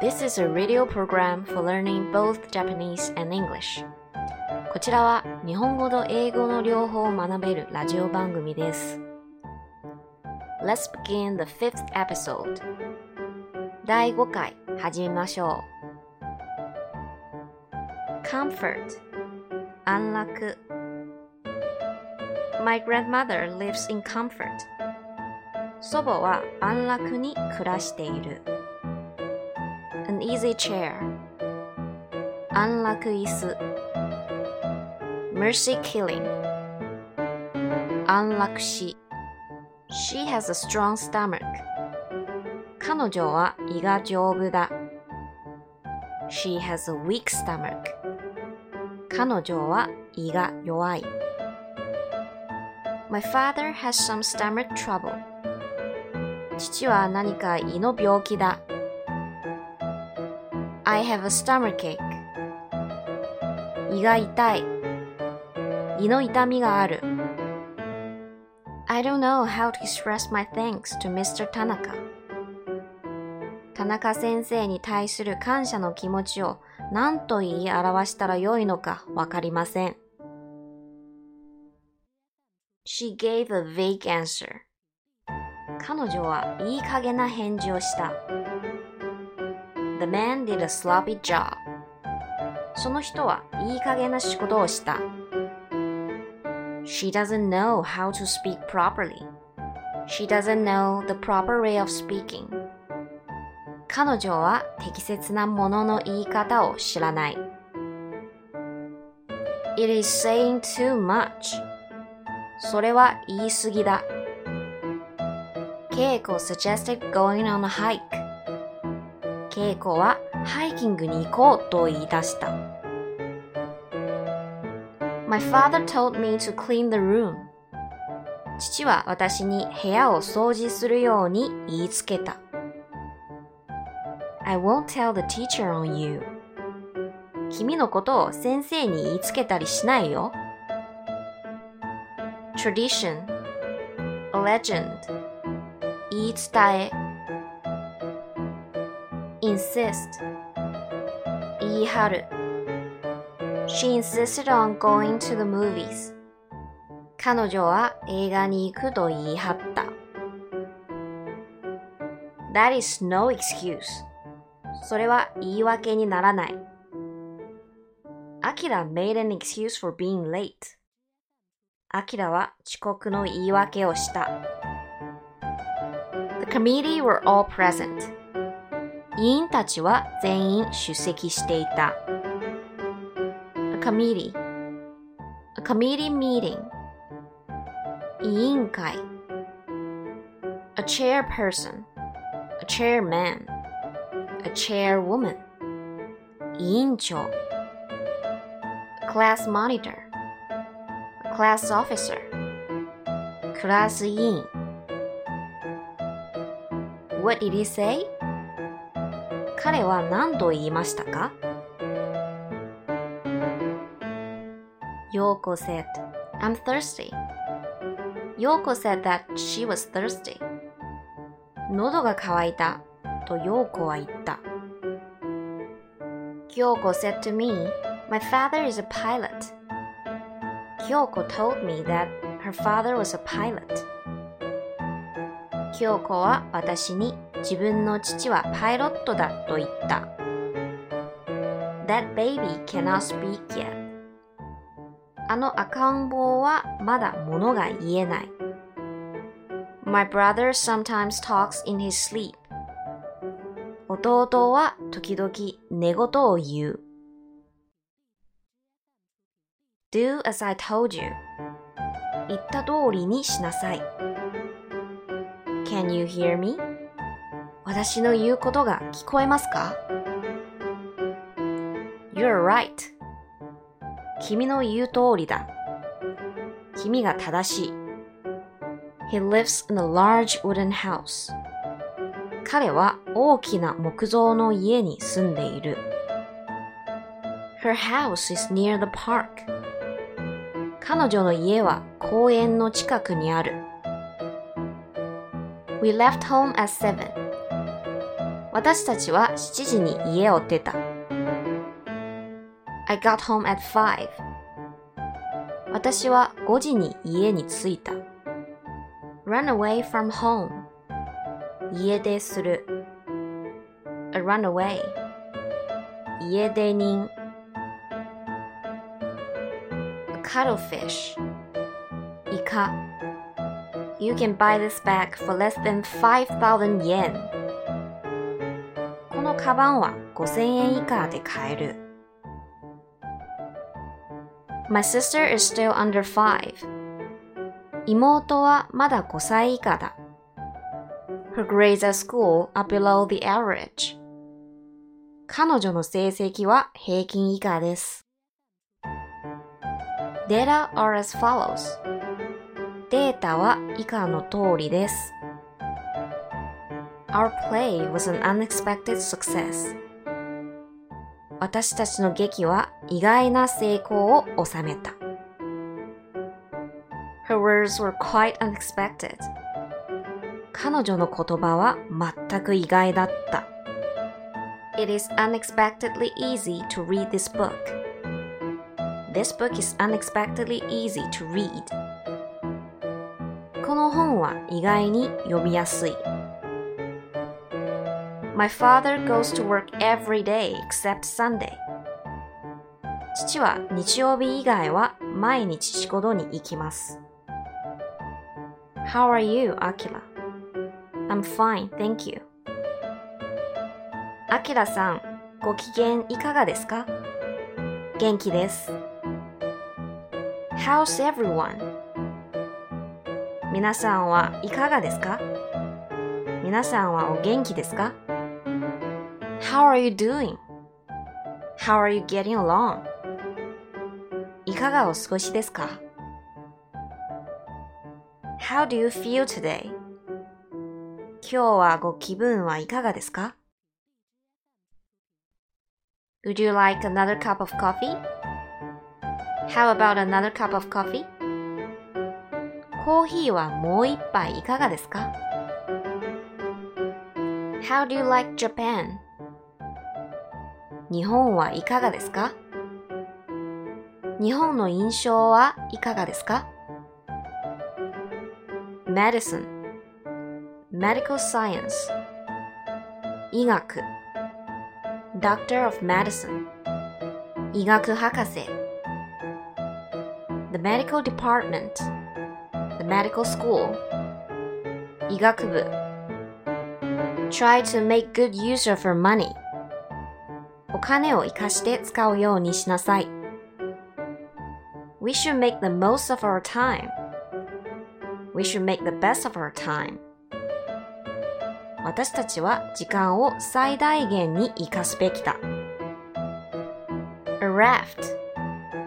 This is a radio program for learning both Japanese and English. こちらは日本語と英語の両方を学べるラジオ番組です。Let's begin the fifth episode. 第5回始めましょう。Comfort 安楽 My grandmother lives in comfort. 祖母は安楽に暮らしている。 An easy chair. 安楽椅子。Mercy killing. 安楽死。She has a strong stomach. 彼女は胃が丈夫だ。She has a weak stomach. 彼女は胃が弱い。My father has some stomach trouble. 父は何か胃の病気だ。I have a stomachache. 胃が痛い。胃の痛みがある。I don't know how to express my thanks to Mr. Tanaka. 田中先生に対する感謝の気持ちを何と言い表したらよいのかわかりません。She gave a vague answer. 彼女はいい加減な返事をした。The man did a sloppy job. その人はいい加減な仕事をした。She doesn't know how to speak properly. She doesn't know the proper way of speaking. 彼女は適切なものの言い方を知らない。It is saying too much. それは言い過ぎだ。稽古 suggested going on a hike. 稽古はハイキングに行こうと言い出した。My father told me to clean the room. 父は私に部屋を掃除するように言いつけた。I won't tell the teacher on you. 君のことを先生に言いつけたりしないよ。tradition, a legend, 言い伝え insist, 言い張る She insisted on going to the movies. 彼女は映画に行くと言い張った。That is no excuse. それは言い訳にならない。Akira made an excuse for being late. アキラは遅刻の言い訳をした。The committee were all present. 委員たちは全員出席していた。A committee. A committee meeting. 委員会。A chairperson. A chairman. A chairwoman. 委員長。A class monitor. class officer クラス委員 What did he say? 彼は何と言いましたか Yoko said, I'm thirsty. Yoko said that she was thirsty. 喉が渇いたとヨーコは言った。Kyoko said to me, My father is a pilot. Kyoko told me that her father was a pilot. 京子は私に自分の父はパイロットだと言った。That baby cannot speak yet. あの赤ん坊はまだ物が言えない。My brother sometimes talks in his sleep. 弟は時々寝言を言う。Do as I told you. 言った通りにしなさい。Can you hear me? 私の言うことが聞こえますか ?You're right. 君の言う通りだ。君が正しい。He lives in a large wooden house. 彼は大きな木造の家に住んでいる。Her house is near the park. 彼女の家は公園の近くにある。We left home at seven. 私たちは7時に家を出た。I got home at 5. 私は5時に家に着いた。run away from home 家出する。a runaway 家出人。a cuttlefish イカ。 You can buy this bag for less than 5,000 yen. このカバンは5000円以下で買える。My sister is still under 5. 妹はまだ5歳以下だ。Her grades at school are below the average. 彼女の成績は平均以下です。Data are as follows. データは以下の通りです。Our play was an unexpected success. 私たちの劇は意外な成功を収めた。Her words were quite unexpected. 彼女の言葉は全く意外だった。It is unexpectedly easy to read this book. This book is unexpectedly easy to read. この本は意外に読みやすい。My father goes to work every day except Sunday. 父は日曜日以外は毎日仕事に行きます。How are you, Akira? I'm fine, thank you. アキラさん、ご機嫌いかがですか元気です。How's everyone? 皆さんはいかがですか皆さんはお元気ですか ?How are you doing? How are you getting along? いかがお過ごしですか How do you feel today? 今日はご気分はいかがですか Would you like another cup of coffee? How about another cup of coffee? コーヒーはもう一杯いかがですか ?How do you like Japan? 日本はいかがですか日本の印象はいかがですか ?Medicine Medical Science 医学 Doctor of Medicine 医学博士 The Medical Department medical school 医学部 try to make good use of your money お金を活かして使うようにしなさい We should make the most of our time We should make the best of our time 私たちは時間を最大限に活かすべきだ A raft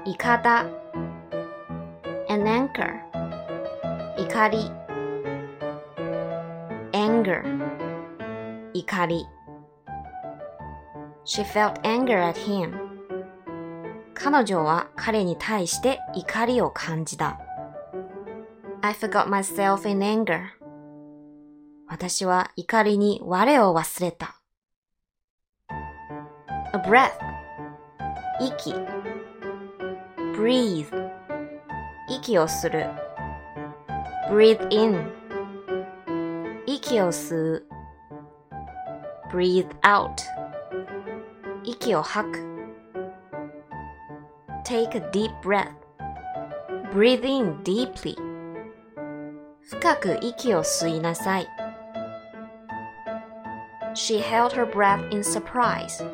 イカダ An anchor 怒り anger 怒り She felt anger at him 彼女は彼に対して怒りを感じた I forgot myself in anger 私は怒りに我を忘れた A breath 息 breathe 息をする breathe in 息を吸う breathe out 息を吐く take a deep breath breathe in deeply 深く息を吸いなさい She held her breath in surprise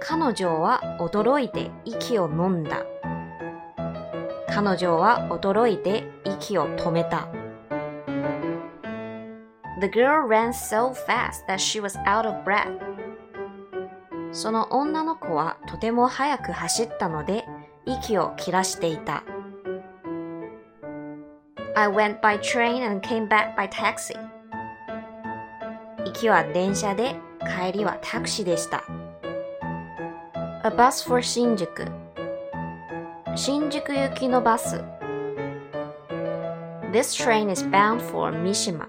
彼女は驚いて息を飲んだ彼女は驚いて息を止めた。The girl ran so fast that she was out of breath. その女の子はとても速く走ったので息を切らしていた。I went by train and came back by taxi. 行きは電車で帰りはタクシーでした。A bus for 新宿新宿行きのバス This train is bound for Mishima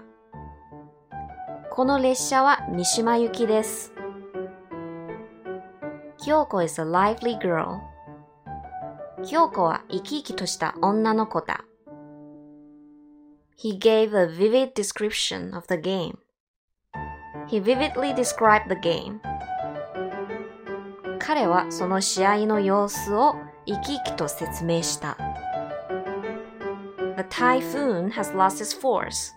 この列車は三島行きです。京子 is a lively girl. 京子は生き生きとした女の子だ。He gave a vivid description of the game. He vividly described the game. 彼はその試合の様子を生き生きと説明した。The typhoon has lost its force.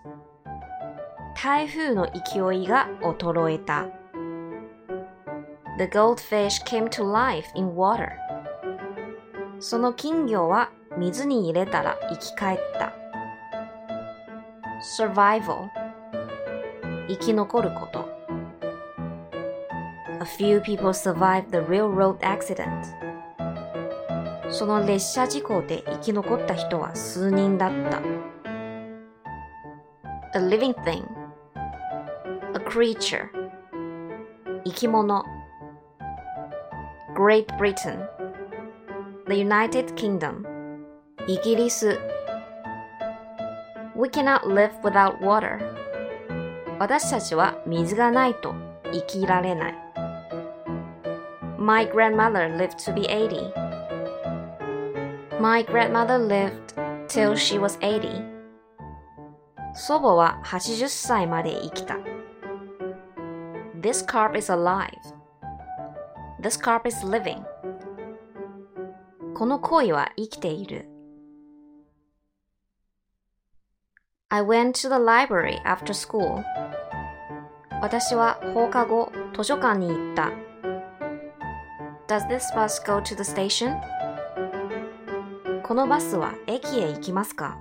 台風の勢いが衰えた。The goldfish came to life in water. その金魚は水に入れたら生き返った。survival 生き残ること。Few people survived the railroad accident. その列車事故で生き残った人は数人だった。A living thing. A creature. 生き物。Great Britain. The United Kingdom. イギリス。We cannot live without water. 私たちは水がないと生きられない。My grandmother lived to be 80. My grandmother lived till she was 80. 祖母は80歳まで生きた。This carp is alive. This carp is living. この恋は生きている。I went to the library after school. 私は放課後図書館に行った。 Does this bus go to the station? このバスは駅へ行きますか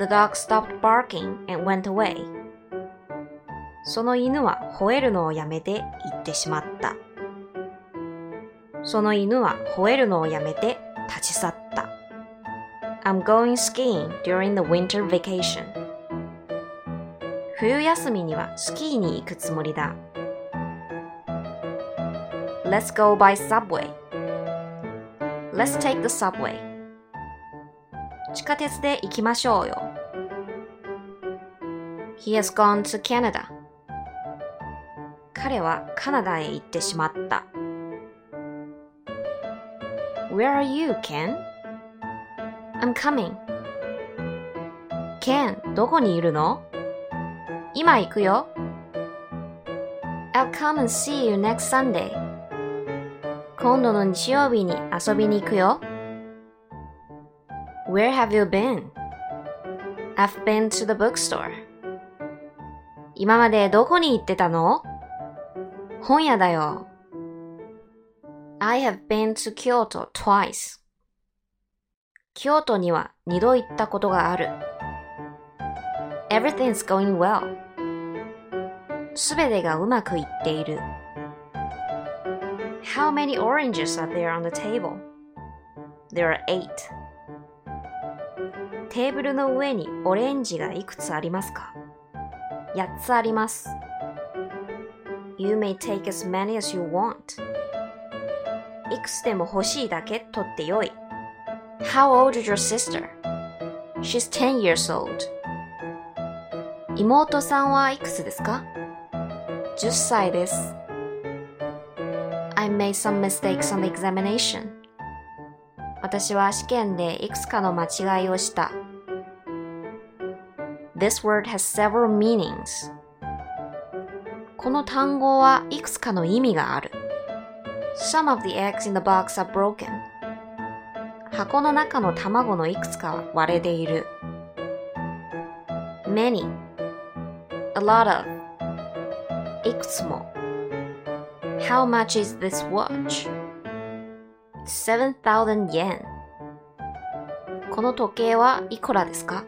The dog stopped barking and went away. その犬は吠えるのをやめて行ってしまった。その犬は吠えるのをやめて立ち去った。I'm going skiing during the winter vacation. 冬休みにはスキーに行くつもりだ。Let's go by subway. Let's take the subway. 地下鉄で行きましょうよ。He has gone to Canada. 彼はカナダへ行ってしまった。Where are you, Ken? I'm coming. Ken, どこにいるの今行くよ。I'll come and see you next Sunday. 今度の日曜日に遊びに行くよ。Where have you been? I've been to the bookstore. 今までどこに行ってたの本屋だよ。I have been to Kyoto twice. 京都には二度行ったことがある。Everything's going well. すべてがうまくいっている。How many oranges are there on the table? There are eight. テーブルの上にオレンジがいくつありますか ?8 つあります。You may take as many as you want. いくつでも欲しいだけ取ってよい。How old is your sister? She's 10 years old. 妹さんはいくつですか ?10 歳です。I made some mistakes on the examination. 私は試験でいくつかの間違いをした。This word has several meanings. この単語はいくつかの意味がある。Some of the eggs in the box are broken. 箱の中の卵のいくつかは割れている。many, a lot of, いくつも。How much is this watch? 7,000 yen. この時計はいくらですか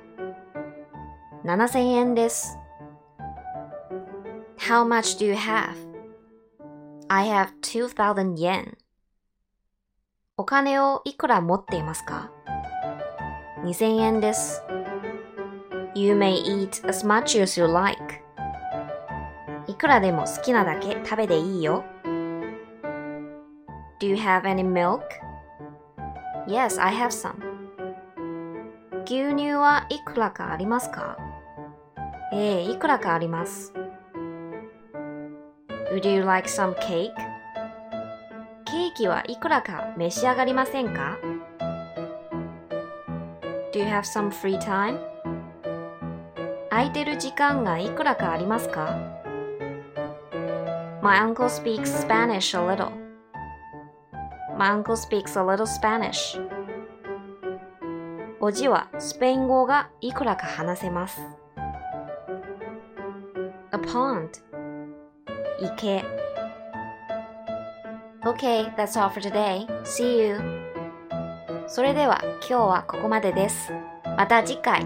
?7000 円です。How much do you have? I have 2,000 yen. お金をいくら持っていますか ?2000 円です。You may eat as much as you like. いくらでも好きなだけ食べていいよ。Do you have any milk? Yes, I have some. 牛乳はいくらかありますか ええいくらかあります。Would you like some cake? ケーキはいくらか召し上がりませんか Do you have some free time? 空いてる時間がいくらかありますか My uncle speaks Spanish a little. My uncle speaks a little Spanish. おじはスペイン語がいくらか話せます。A pond. 池。Okay, that's all for today. See you. それでは今日はここまでです。また次回。